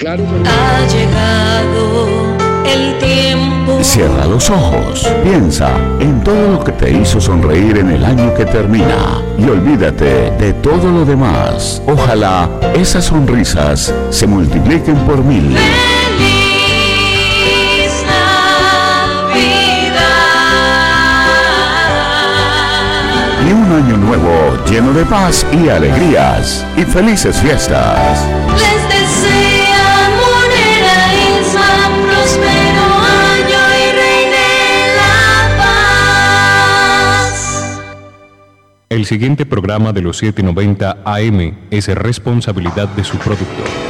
Claro. Ha llegado el tiempo. Cierra los ojos, piensa en todo lo que te hizo sonreír en el año que termina y olvídate de todo lo demás. Ojalá esas sonrisas se multipliquen por mil. y un año nuevo lleno de paz y alegrías y felices fiestas. Les desea El siguiente programa de los 790 AM es responsabilidad de su productor.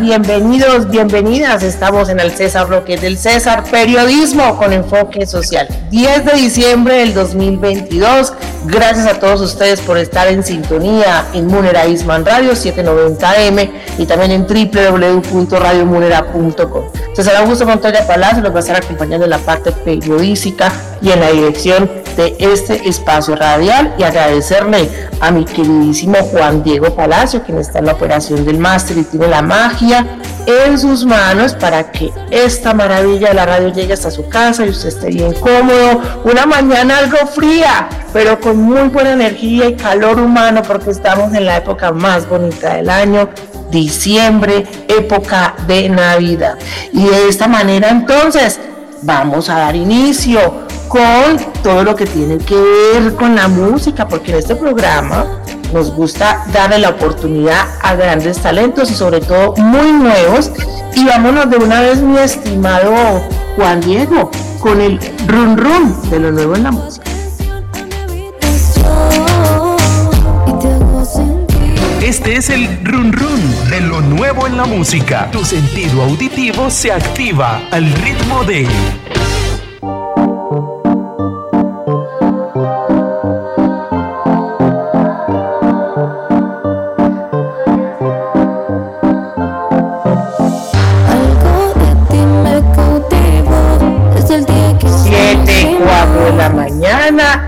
Bienvenidos, bienvenidas. Estamos en el César Roque del César, periodismo con enfoque social. 10 de diciembre del 2022. Gracias a todos ustedes por estar en sintonía en Munera Isman Radio 790M y también en www.radiomunera.com. César Augusto Montoya Palacio nos va a estar acompañando en la parte periodística y en la dirección de este espacio radial y agradecerle a mi queridísimo Juan Diego Palacio, quien está en la operación del máster y tiene la magia en sus manos para que esta maravilla de la radio llegue hasta su casa y usted esté bien cómodo. Una mañana algo fría, pero con muy buena energía y calor humano porque estamos en la época más bonita del año, diciembre, época de Navidad. Y de esta manera entonces vamos a dar inicio con todo lo que tiene que ver con la música, porque en este programa nos gusta darle la oportunidad a grandes talentos y sobre todo muy nuevos. Y vámonos de una vez, mi estimado Juan Diego, con el run run de lo nuevo en la música. Este es el run run de lo nuevo en la música. Tu sentido auditivo se activa al ritmo de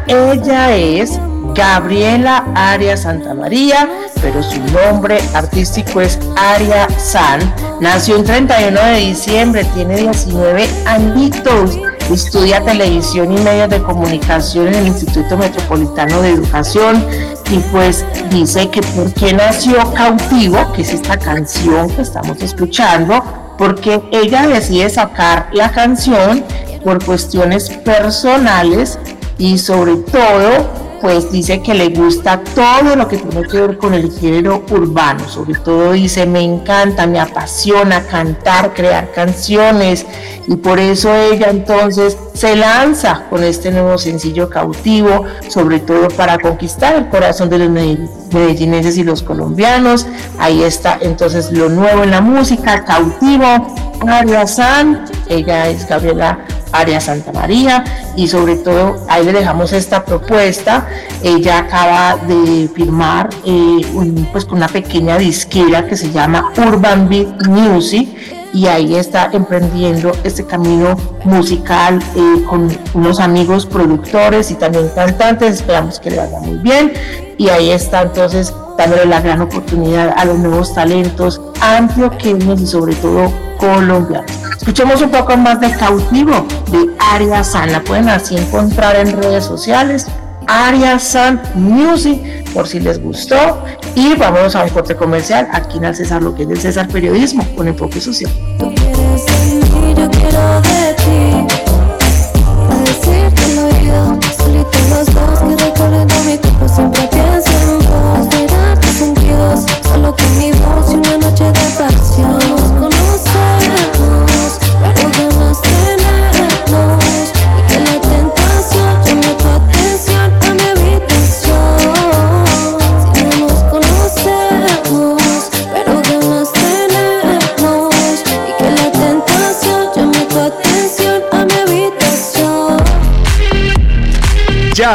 ella es Gabriela Arias Santamaría, pero su nombre artístico es Aria San. Nació el 31 de diciembre, tiene 19 añitos. Estudia televisión y medios de comunicación en el Instituto Metropolitano de Educación y pues dice que por qué nació cautivo, que es esta canción que estamos escuchando, porque ella decide sacar la canción por cuestiones personales y sobre todo pues dice que le gusta todo lo que tiene que ver con el género urbano, sobre todo dice me encanta, me apasiona cantar, crear canciones y por eso ella entonces se lanza con este nuevo sencillo cautivo, sobre todo para conquistar el corazón de los medellinenses y los colombianos. Ahí está entonces lo nuevo en la música, cautivo, María San, ella es Gabriela Arias Santa María y sobre todo ahí le dejamos esta propuesta. Ella acaba de firmar eh, pues con una pequeña disquera que se llama Urban Beat Music y ahí está emprendiendo este camino musical eh, con unos amigos productores y también cantantes, esperamos que le vaya muy bien y ahí está entonces dándole la gran oportunidad a los nuevos talentos antioqueños y sobre todo colombianos. Escuchemos un poco más de Cautivo de Aria San, la pueden así encontrar en redes sociales, Aria San Music, por si les gustó. Y vamos a un corte comercial aquí en el César, lo que es del César Periodismo, con enfoque social.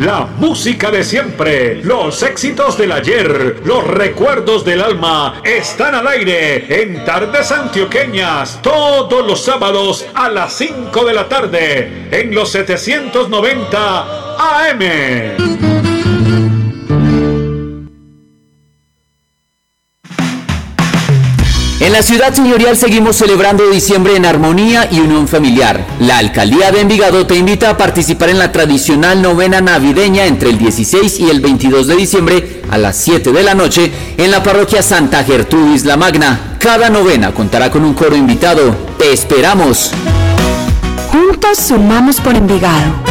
La música de siempre, los éxitos del ayer, los recuerdos del alma están al aire en Tardes Antioqueñas todos los sábados a las 5 de la tarde en los 790 AM. En la ciudad señorial seguimos celebrando diciembre en armonía y unión familiar. La alcaldía de Envigado te invita a participar en la tradicional novena navideña entre el 16 y el 22 de diciembre a las 7 de la noche en la parroquia Santa Gertrudis la Magna. Cada novena contará con un coro invitado. Te esperamos. Juntos sumamos por Envigado.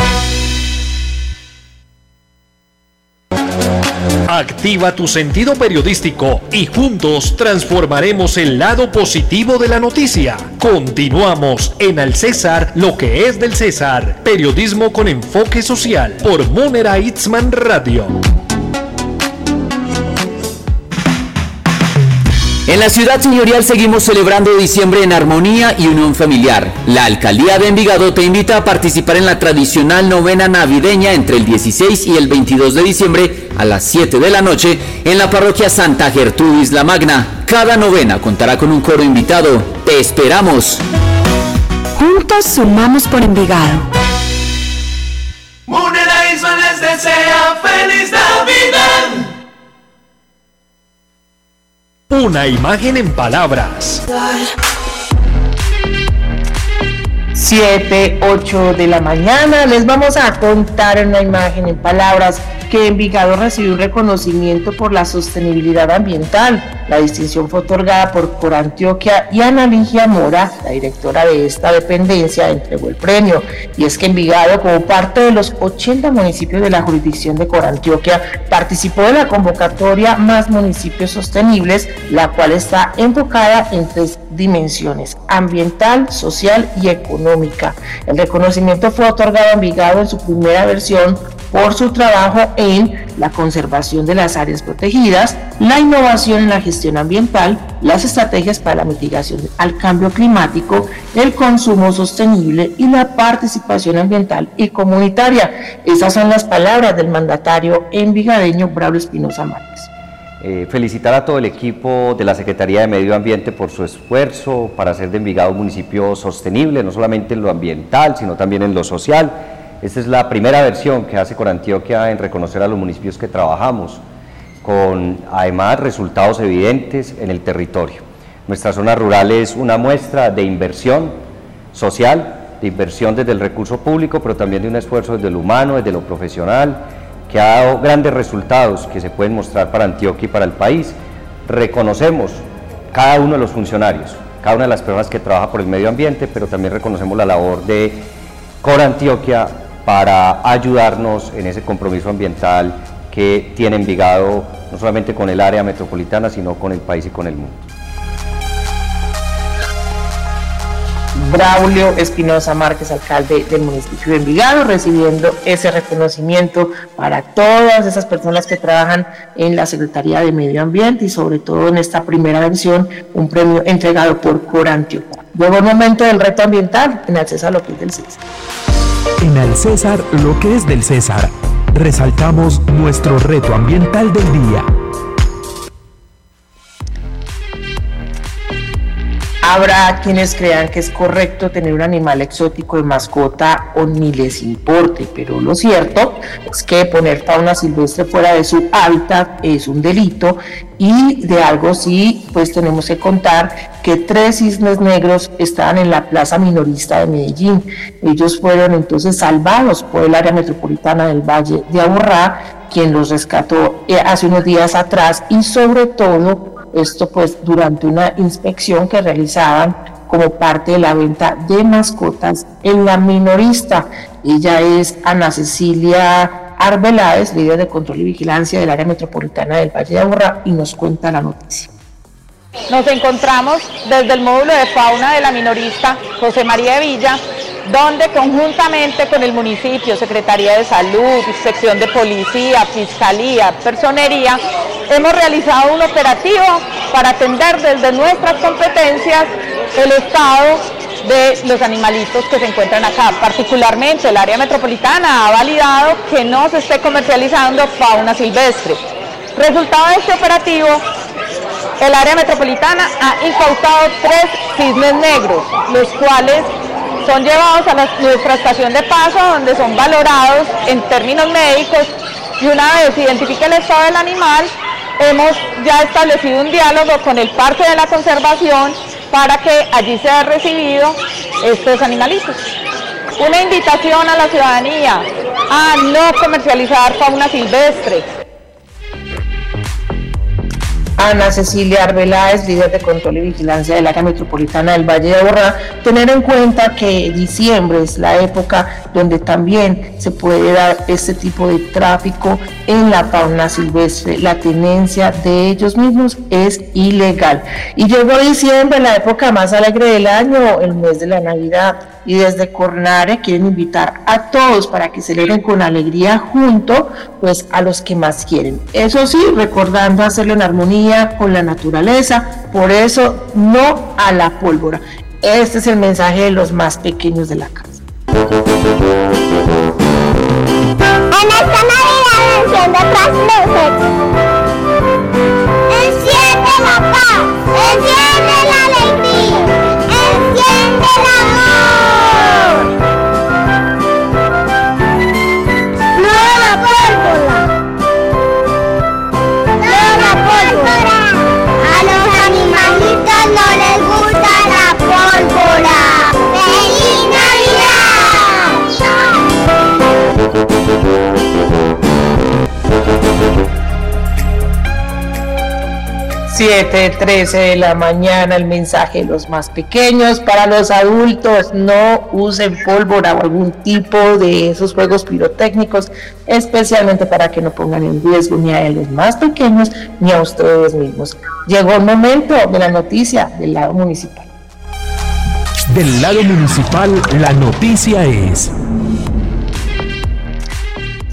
Activa tu sentido periodístico y juntos transformaremos el lado positivo de la noticia. Continuamos en Al César, lo que es del César. Periodismo con enfoque social por Munera Itzman Radio. En la ciudad señorial seguimos celebrando diciembre en armonía y unión familiar. La alcaldía de Envigado te invita a participar en la tradicional novena navideña entre el 16 y el 22 de diciembre a las 7 de la noche en la parroquia Santa Gertrudis la Magna. Cada novena contará con un coro invitado. Te esperamos. Juntos sumamos por Envigado. Isman les desea feliz Navidad. Una imagen en palabras. 7, 8 de la mañana. Les vamos a contar una imagen, en palabras, que Envigado recibió un reconocimiento por la sostenibilidad ambiental. La distinción fue otorgada por Corantioquia y Ana Ligia Mora, la directora de esta dependencia, entregó el premio. Y es que Envigado, como parte de los 80 municipios de la jurisdicción de Corantioquia, participó de la convocatoria Más Municipios Sostenibles, la cual está enfocada en tres dimensiones, ambiental, social y económica. El reconocimiento fue otorgado a Envigado en su primera versión por su trabajo en la conservación de las áreas protegidas, la innovación en la gestión ambiental, las estrategias para la mitigación al cambio climático, el consumo sostenible y la participación ambiental y comunitaria. Esas son las palabras del mandatario envigadeño Braulio Espinosa Márquez. Eh, felicitar a todo el equipo de la Secretaría de Medio Ambiente por su esfuerzo para hacer de Envigado un municipio sostenible, no solamente en lo ambiental, sino también en lo social. Esta es la primera versión que hace Corantioquia en reconocer a los municipios que trabajamos, con además resultados evidentes en el territorio. Nuestra zona rural es una muestra de inversión social, de inversión desde el recurso público, pero también de un esfuerzo desde lo humano, desde lo profesional, que ha dado grandes resultados que se pueden mostrar para Antioquia y para el país. Reconocemos cada uno de los funcionarios, cada una de las personas que trabaja por el medio ambiente, pero también reconocemos la labor de Cor Antioquia para ayudarnos en ese compromiso ambiental que tiene Envigado no solamente con el área metropolitana, sino con el país y con el mundo. Braulio Espinosa Márquez, alcalde del municipio de Envigado, recibiendo ese reconocimiento para todas esas personas que trabajan en la Secretaría de Medio Ambiente y sobre todo en esta primera versión, un premio entregado por Corantio. Luego el momento del reto ambiental en que es del César. En el César lo que es del César, resaltamos nuestro reto ambiental del día. Habrá quienes crean que es correcto tener un animal exótico de mascota o ni les importe, pero lo cierto es que poner fauna silvestre fuera de su hábitat es un delito y de algo sí, pues tenemos que contar que tres cisnes negros estaban en la plaza minorista de Medellín. Ellos fueron entonces salvados por el área metropolitana del Valle de Aburrá, quien los rescató eh, hace unos días atrás y sobre todo esto pues durante una inspección que realizaban como parte de la venta de mascotas en la minorista. Ella es Ana Cecilia Arbeláez, líder de control y vigilancia del área metropolitana del Valle de Aburrá, y nos cuenta la noticia. Nos encontramos desde el módulo de fauna de la minorista José María de Villa, donde conjuntamente con el municipio, Secretaría de Salud, Sección de Policía, Fiscalía, Personería, hemos realizado un operativo para atender desde nuestras competencias el estado de los animalitos que se encuentran acá. Particularmente el área metropolitana ha validado que no se esté comercializando fauna silvestre. Resultado de este operativo, el área metropolitana ha incautado tres cisnes negros, los cuales son llevados a nuestra estación de paso donde son valorados en términos médicos y una vez identifique el estado del animal, hemos ya establecido un diálogo con el Parque de la Conservación para que allí sea recibido estos animalitos. Una invitación a la ciudadanía a no comercializar fauna silvestre, Ana Cecilia Arbeláez, líder de control y vigilancia del área metropolitana del Valle de Aburrá, tener en cuenta que diciembre es la época donde también se puede dar este tipo de tráfico en la fauna silvestre. La tenencia de ellos mismos es ilegal. Y llegó diciembre, la época más alegre del año, el mes de la Navidad y desde Cornare quieren invitar a todos para que celebren con alegría junto pues a los que más quieren. Eso sí, recordando hacerlo en armonía con la naturaleza, por eso no a la pólvora. Este es el mensaje de los más pequeños de la casa. En esta Navidad enciende otras luces. Enciende la paz, enciende la alegría, enciende el 7.13 de la mañana, el mensaje de los más pequeños. Para los adultos, no usen pólvora o algún tipo de esos juegos pirotécnicos, especialmente para que no pongan en riesgo ni a los más pequeños ni a ustedes mismos. Llegó el momento de la noticia del lado municipal. Del lado municipal, la noticia es...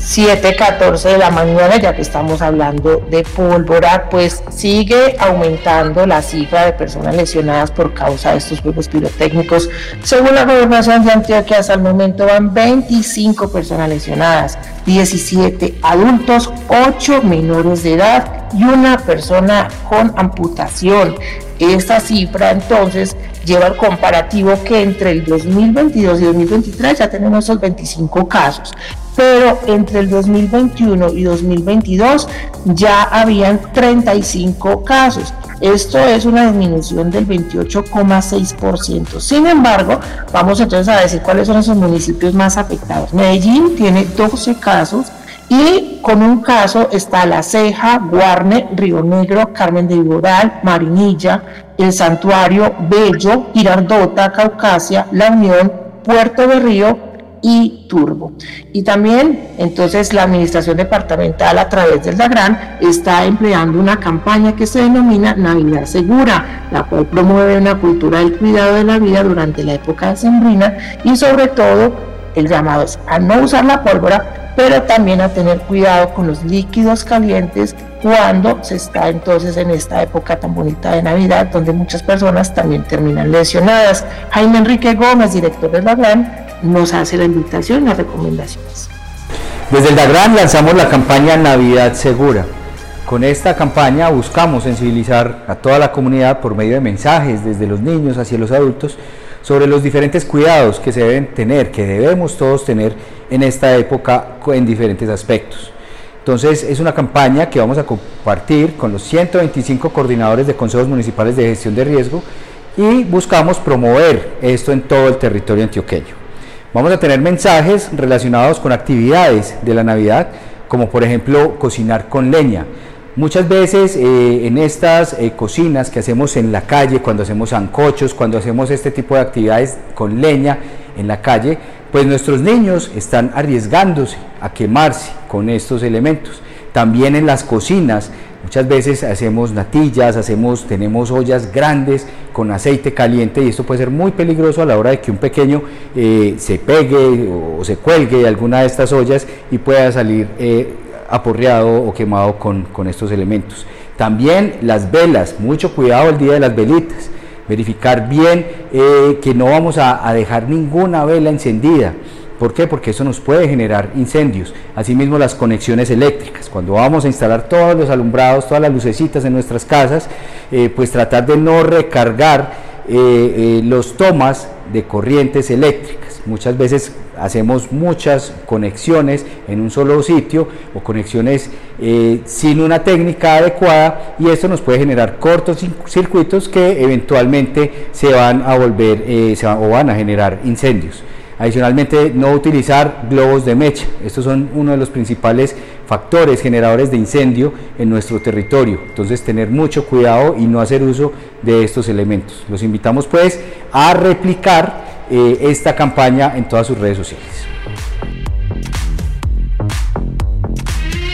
7.14 de la mañana, ya que estamos hablando de pólvora, pues sigue aumentando la cifra de personas lesionadas por causa de estos juegos pirotécnicos. Según la gobernación de Antioquia, hasta el momento van 25 personas lesionadas, 17 adultos, 8 menores de edad y una persona con amputación. Esta cifra entonces lleva el comparativo que entre el 2022 y 2023 ya tenemos esos 25 casos pero entre el 2021 y 2022 ya habían 35 casos. Esto es una disminución del 28,6%. Sin embargo, vamos entonces a decir cuáles son esos municipios más afectados. Medellín tiene 12 casos y con un caso está La Ceja, Guarne, Río Negro, Carmen de Viboral, Marinilla, El Santuario, Bello, Girardota, Caucasia, La Unión, Puerto de Río, y Turbo. Y también entonces la administración departamental a través del DAGRAN está empleando una campaña que se denomina Navidad Segura, la cual promueve una cultura del cuidado de la vida durante la época de sembrina y sobre todo el llamado es a no usar la pólvora, pero también a tener cuidado con los líquidos calientes cuando se está entonces en esta época tan bonita de Navidad, donde muchas personas también terminan lesionadas. Jaime Enrique Gómez, director de la GRAN, nos hace la invitación y las recomendaciones. Desde el DAGRAN lanzamos la campaña Navidad Segura. Con esta campaña buscamos sensibilizar a toda la comunidad por medio de mensajes desde los niños hacia los adultos sobre los diferentes cuidados que se deben tener, que debemos todos tener en esta época en diferentes aspectos. Entonces es una campaña que vamos a compartir con los 125 coordinadores de consejos municipales de gestión de riesgo y buscamos promover esto en todo el territorio antioqueño. Vamos a tener mensajes relacionados con actividades de la Navidad, como por ejemplo cocinar con leña. Muchas veces eh, en estas eh, cocinas que hacemos en la calle, cuando hacemos ancochos, cuando hacemos este tipo de actividades con leña en la calle, pues nuestros niños están arriesgándose a quemarse con estos elementos. También en las cocinas Muchas veces hacemos natillas, hacemos, tenemos ollas grandes con aceite caliente y esto puede ser muy peligroso a la hora de que un pequeño eh, se pegue o, se cuelgue de alguna de estas ollas y pueda salir eh, aporreado o quemado con, estos elementos. También las velas, mucho cuidado el día de las velitas, verificar bien eh, que no vamos a dejar ninguna vela encendida. ¿Por qué? Porque eso nos puede generar incendios. Asimismo las conexiones eléctricas. Cuando vamos a instalar todos los alumbrados, todas las lucecitas en nuestras casas, eh, pues tratar de no recargar eh, eh, los tomas de corrientes eléctricas. Muchas veces hacemos muchas conexiones en un solo sitio o conexiones sin una técnica adecuada y esto nos puede generar cortos circuitos que eventualmente se van a volver o van a generar incendios. Adicionalmente, no utilizar globos de mecha. Estos son uno de los principales factores generadores de incendio en nuestro territorio. Entonces, tener mucho cuidado y no hacer uso de estos elementos. Los invitamos pues a replicar eh, esta campaña en todas sus redes sociales.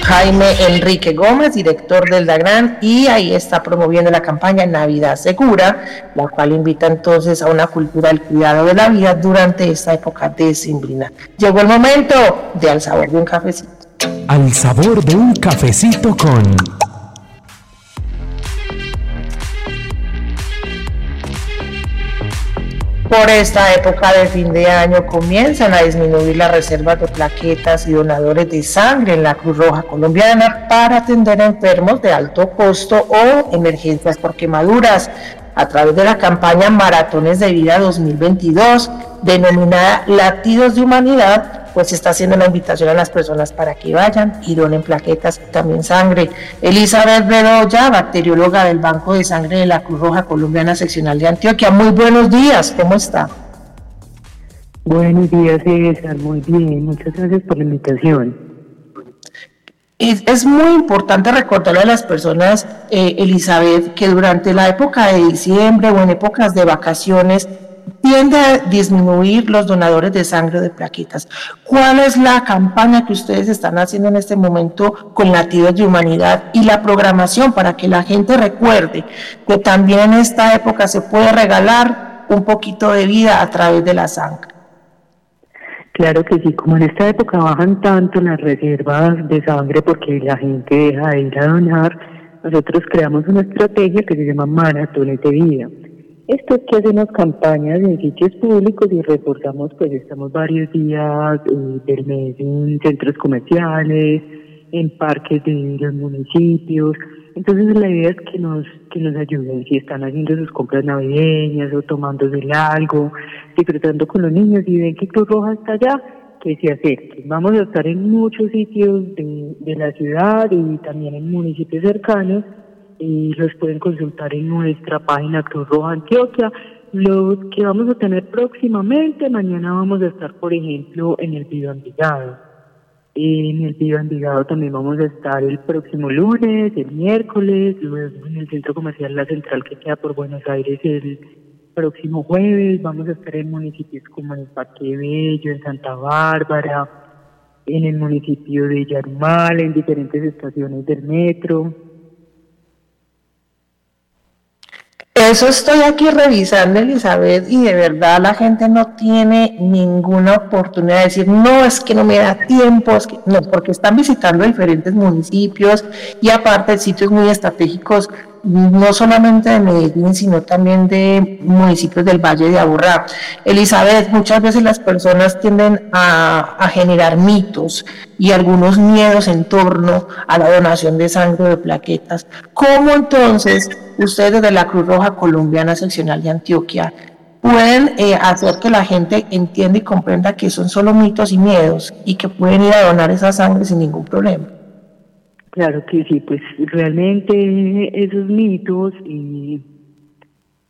Jaime Enrique Gómez, director del DAGRAN, y ahí está promoviendo la campaña Navidad Segura, la cual invita entonces a una cultura del cuidado de la vida durante esta época de Simbrina. Llegó el momento de al sabor de un cafecito. Al sabor de un cafecito con Por esta época de fin de año comienzan a disminuir las reservas de plaquetas y donadores de sangre en la Cruz Roja Colombiana para atender a enfermos de alto costo o emergencias por quemaduras. A través de la campaña Maratones de Vida 2022, denominada Latidos de Humanidad, pues está haciendo la invitación a las personas para que vayan y donen plaquetas también sangre. Elizabeth Bedoya, bacterióloga del Banco de Sangre de la Cruz Roja Colombiana Seccional de Antioquia. Muy buenos días, ¿cómo está? Buenos días, César, muy bien, muchas gracias por la invitación. Es, muy importante recordarle a las personas, eh, Elizabeth, que durante la época de diciembre o en épocas de vacaciones tiende a disminuir los donadores de sangre de plaquetas. ¿Cuál es la campaña que ustedes están haciendo en este momento con Latidos de Humanidad y la programación para que la gente recuerde que también en esta época se puede regalar un poquito de vida a través de la sangre? Claro que sí, como en esta época bajan tanto las reservas de sangre porque la gente deja de ir a donar, nosotros creamos una estrategia que se llama Maratones de Vida esto es que hacemos campañas en sitios públicos y reforzamos, pues estamos varios días eh, del mes en centros comerciales, en parques de los municipios. Entonces la idea es que nos, que nos ayuden, si están haciendo sus compras navideñas o tomándose algo, disfrutando con los niños y ven que Cruz Roja está allá, que se acerquen. Vamos a estar en muchos sitios de, de la ciudad y también en municipios cercanos y los pueden consultar en nuestra página Cruz Roja Antioquia. Lo que vamos a tener próximamente, mañana vamos a estar, por ejemplo, en el Vivo Envigado. En el Vivo Envigado también vamos a estar el próximo lunes, el miércoles, luego en el Centro Comercial La Central que queda por Buenos Aires el, próximo jueves vamos a estar en municipios como en Parque Bello, en Santa Bárbara, en el municipio de Yarumal, en diferentes estaciones del metro. Eso estoy aquí revisando, Elizabeth, y de verdad la gente no tiene ninguna oportunidad de decir, no, es que no me da tiempo, es que no, porque están visitando diferentes municipios y aparte sitios muy estratégicos no solamente de Medellín, sino también de municipios del Valle de Aburrá. Elizabeth, muchas veces las personas tienden a, generar mitos y algunos miedos en torno a la donación de sangre de plaquetas. ¿Cómo entonces ustedes de la Cruz Roja Colombiana Seccional de Antioquia pueden eh, hacer que la gente entienda y comprenda que son solo mitos y miedos y que pueden ir a donar esa sangre sin ningún problema? Claro que sí, pues realmente esos mitos y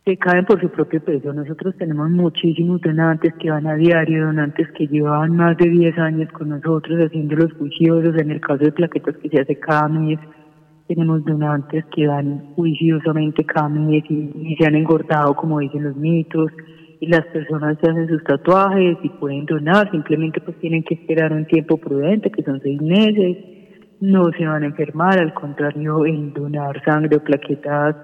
se caen por su propio peso. Nosotros tenemos muchísimos donantes que van a diario, donantes que llevan más de 10 años con nosotros haciendo los juiciosos, en el caso de plaquetas que se hace cada mes. Tenemos donantes que dan juiciosamente cada mes y, se han engordado, como dicen los mitos, y las personas se hacen sus tatuajes y pueden donar, simplemente pues tienen que esperar un tiempo prudente, que son seis meses no se van a enfermar, al contrario, el donar sangre o plaquetas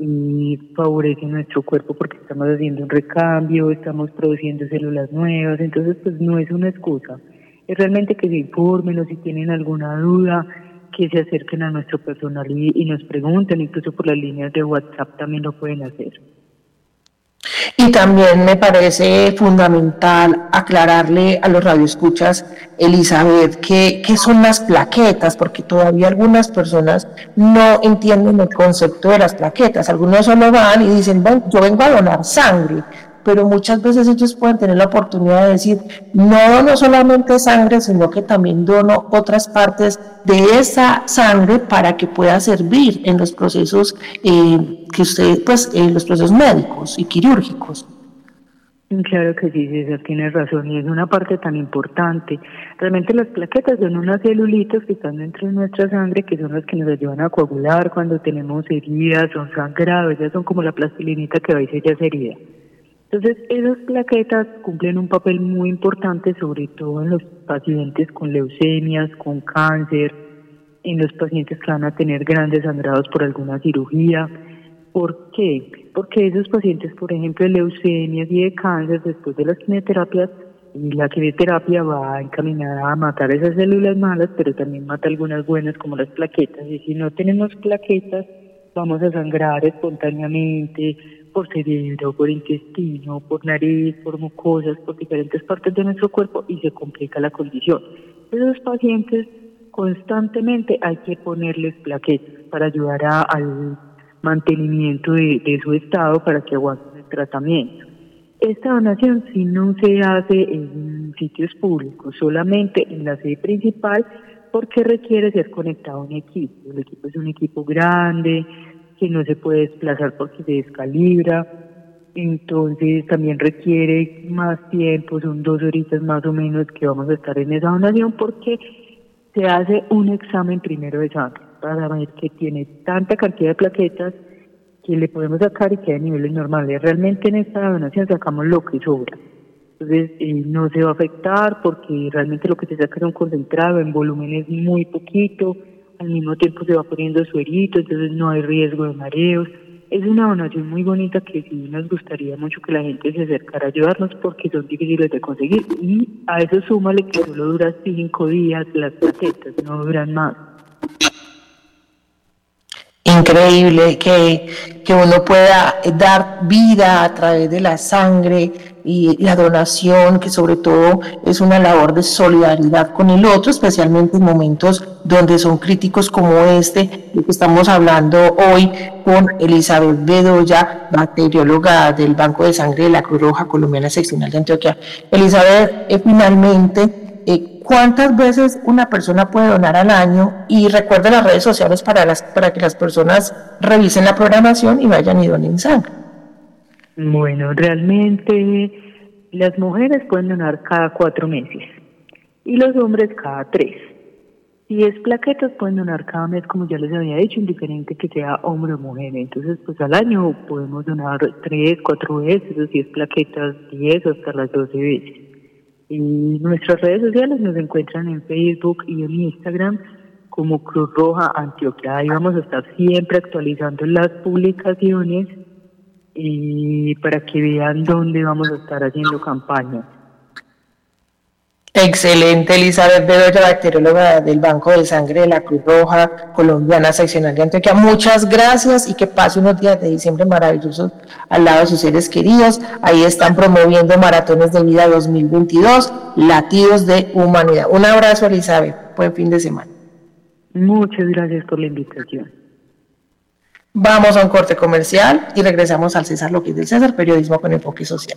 y favorece nuestro cuerpo porque estamos haciendo un recambio, estamos produciendo células nuevas, entonces pues no es una excusa. Es realmente que se informen o si tienen alguna duda, que se acerquen a nuestro personal y, y nos pregunten, incluso por las líneas de WhatsApp también lo pueden hacer. Y también me parece fundamental aclararle a los radioescuchas, Elizabeth, qué, qué son las plaquetas, porque todavía algunas personas no entienden el concepto de las plaquetas. Algunos solo van y dicen, bueno, yo vengo a donar sangre, pero muchas veces ellos pueden tener la oportunidad de decir, no no solamente sangre, sino que también dono otras partes de esa sangre para que pueda servir en los procesos eh, que usted, pues, en los procesos médicos y quirúrgicos. Claro que sí, César, tienes razón, y es una parte tan importante. Realmente las plaquetas son unas celulitas que están dentro de nuestra sangre, que son las que nos ayudan a coagular cuando tenemos heridas, son sangrados, ellas son como la plastilinita que va y sella esa herida. Entonces, esas plaquetas cumplen un papel muy importante, sobre todo en los pacientes con leucemias, con cáncer, en los pacientes que van a tener grandes sangrados por alguna cirugía. ¿Por qué? Porque esos pacientes, por ejemplo, de leucemias y de cáncer, después de las quimioterapias, la quimioterapia va encaminada a matar esas células malas, pero también mata algunas buenas como las plaquetas. Y si no tenemos plaquetas, vamos a sangrar espontáneamente por cerebro, por intestino, por nariz, por mucosas, por diferentes partes de nuestro cuerpo y se complica la condición. Esos pacientes constantemente hay que ponerles plaquetas para ayudar al mantenimiento de, de, su estado para que aguanten el tratamiento. Esta donación si no se hace en sitios públicos, solamente en la sede principal, porque requiere ser conectado a un equipo. El equipo es un equipo grande, que no se puede desplazar porque se descalibra, entonces también requiere más tiempo, son dos horitas más o menos que vamos a estar en esa donación porque se hace un examen primero de sangre para ver que tiene tanta cantidad de plaquetas que le podemos sacar y que a niveles normales. Realmente en esta donación sacamos lo que sobra. Entonces eh, no se va a afectar porque realmente lo que se saca es un concentrado en volúmenes muy poquito al mismo tiempo se va poniendo suerito, entonces no hay riesgo de mareos. Es una donación muy bonita que sí nos gustaría mucho que la gente se acercara a ayudarnos porque son difíciles de conseguir. Y a eso súmale que solo dura cinco días las plaquetas, no duran más increíble que, que, uno pueda dar vida a través de la sangre y la donación, que sobre todo es una labor de solidaridad con el otro, especialmente en momentos donde son críticos como este, que estamos hablando hoy con Elizabeth Bedoya, bacterióloga del Banco de Sangre de la Cruz Roja Colombiana Seccional de Antioquia. Elizabeth, eh, finalmente, eh, cuántas veces una persona puede donar al año y recuerden las redes sociales para, las, para que las personas revisen la programación y vayan y donen sangre. Bueno, realmente las mujeres pueden donar cada cuatro meses y los hombres cada tres. Si es plaquetas, pueden donar cada mes, como ya les había dicho, indiferente que sea hombre o mujer. Entonces, pues al año podemos donar tres, cuatro veces, o si es plaquetas, diez hasta las doce veces. Y nuestras redes sociales nos encuentran en Facebook y en Instagram como Cruz Roja Antioquia. Ahí vamos a estar siempre actualizando las publicaciones y para que vean dónde vamos a estar haciendo campañas. Excelente, Elizabeth Bedoya, bacterióloga del Banco de Sangre de la Cruz Roja Colombiana Seccional de Antioquia. Muchas gracias y que pase unos días de diciembre maravillosos al lado de sus seres queridos. Ahí están promoviendo Maratones de Vida 2022, Latidos de Humanidad. Un abrazo, Elizabeth. Buen fin de semana. Muchas gracias por la invitación. Vamos a un corte comercial y regresamos al César, lo que es del César, periodismo con enfoque social.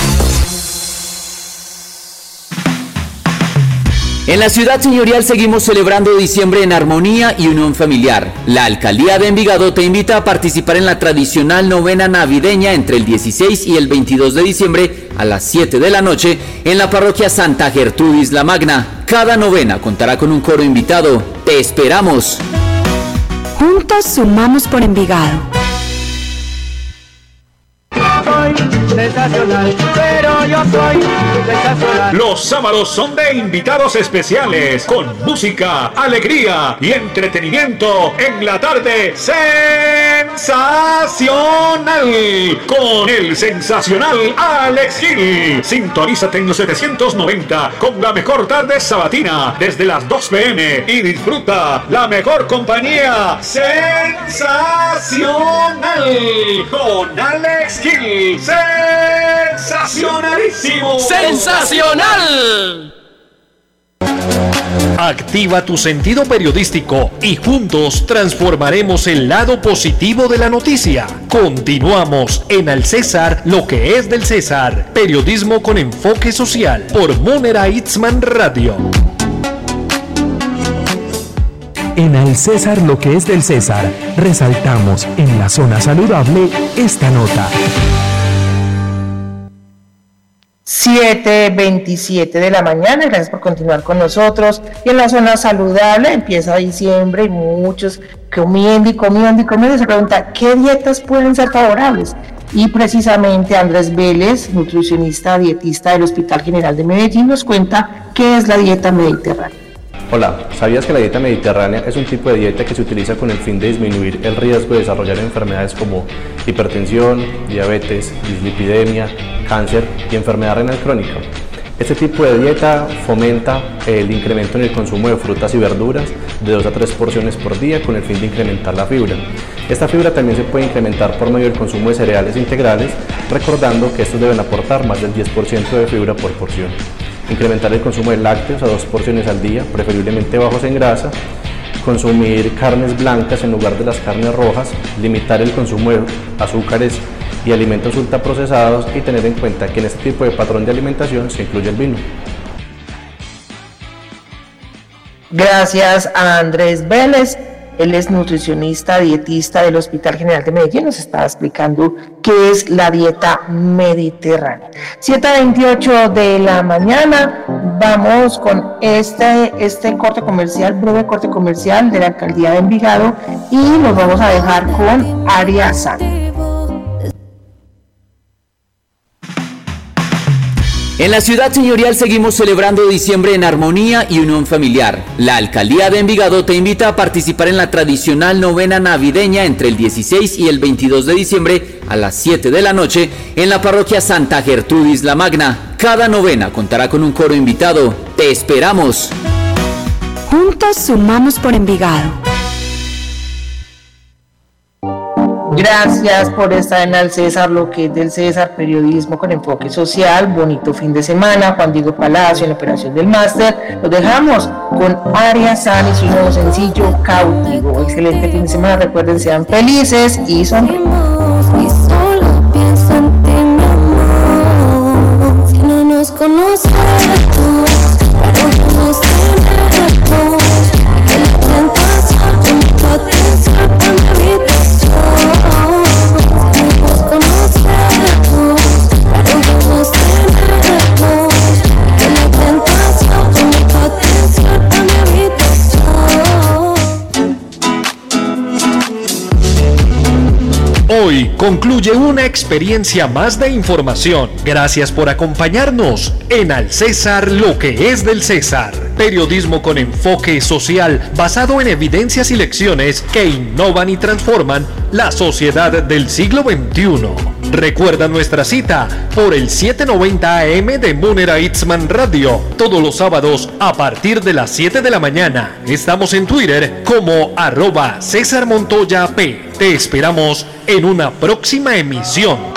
En la ciudad señorial seguimos celebrando diciembre en armonía y unión familiar. La alcaldía de Envigado te invita a participar en la tradicional novena navideña entre el 16 y el 22 de diciembre a las 7 de la noche en la parroquia Santa Gertrudis La Magna. Cada novena contará con un coro invitado. Te esperamos. Juntos sumamos por Envigado. Los sábados son de invitados especiales, con música, alegría y entretenimiento en la tarde sensacional, con el sensacional Alex Gil. Sintonízate en los 790 con la mejor tarde sabatina desde las 2 pm y disfruta la mejor compañía sensacional con Alex Gil. ¡Sensacionalísimo! ¡Sensacional! Activa tu sentido periodístico y juntos transformaremos el lado positivo de la noticia. Continuamos en Al César, lo que es del César. Periodismo con enfoque social por Monera Itzman Radio. En Al César, lo que es del César, resaltamos en la zona saludable esta nota. 7.27 de la mañana. Gracias por continuar con nosotros. Y en la zona saludable empieza diciembre y muchos comiendo y comiendo y comiendo. Se pregunta, ¿qué dietas pueden ser favorables? Y precisamente Andrés Vélez, nutricionista, dietista del Hospital General de Medellín, nos cuenta qué es la dieta mediterránea. Hola, ¿sabías que la dieta mediterránea es un tipo de dieta que se utiliza con el fin de disminuir el riesgo de desarrollar enfermedades como hipertensión, diabetes, dislipidemia, cáncer y enfermedad renal crónica? Este tipo de dieta fomenta el incremento en el consumo de frutas y verduras de 2 a 3 porciones por día con el fin de incrementar la fibra. Esta fibra también se puede incrementar por medio del consumo de cereales integrales, recordando que estos deben aportar más del 10% de fibra por porción incrementar el consumo de lácteos a dos porciones al día, preferiblemente bajos en grasa, consumir carnes blancas en lugar de las carnes rojas, limitar el consumo de azúcares y alimentos ultraprocesados y tener en cuenta que en este tipo de patrón de alimentación se incluye el vino. Gracias a Andrés Vélez. Él es nutricionista, dietista del Hospital General de Medellín. Nos está explicando qué es la dieta mediterránea. 7.28 de la mañana. Vamos con este, este corte comercial, breve corte comercial de la alcaldía de Envigado y nos vamos a dejar con Aria En la ciudad señorial seguimos celebrando diciembre en armonía y unión familiar. La alcaldía de Envigado te invita a participar en la tradicional novena navideña entre el 16 y el 22 de diciembre a las 7 de la noche en la parroquia Santa Gertrudis La Magna. Cada novena contará con un coro invitado. Te esperamos. Juntos sumamos por Envigado. Gracias por estar en Al César, lo que es del César, periodismo con enfoque social. Bonito fin de semana. Juan Diego Palacio en la operación del máster. Lo dejamos con Arias San y su nuevo sencillo cautivo. Excelente fin de semana. Recuerden, sean felices y sonríen. Y solo pienso concluye una experiencia más de información. Gracias por acompañarnos en Al César lo que es del César. Periodismo con enfoque social basado en evidencias y lecciones que innovan y transforman la sociedad del siglo XXI. Recuerda nuestra cita por el 790 AM de Munera Itzman Radio todos los sábados a partir de las 7 de la mañana. Estamos en Twitter como arroba César Montoya P. Te esperamos en una próxima emisión.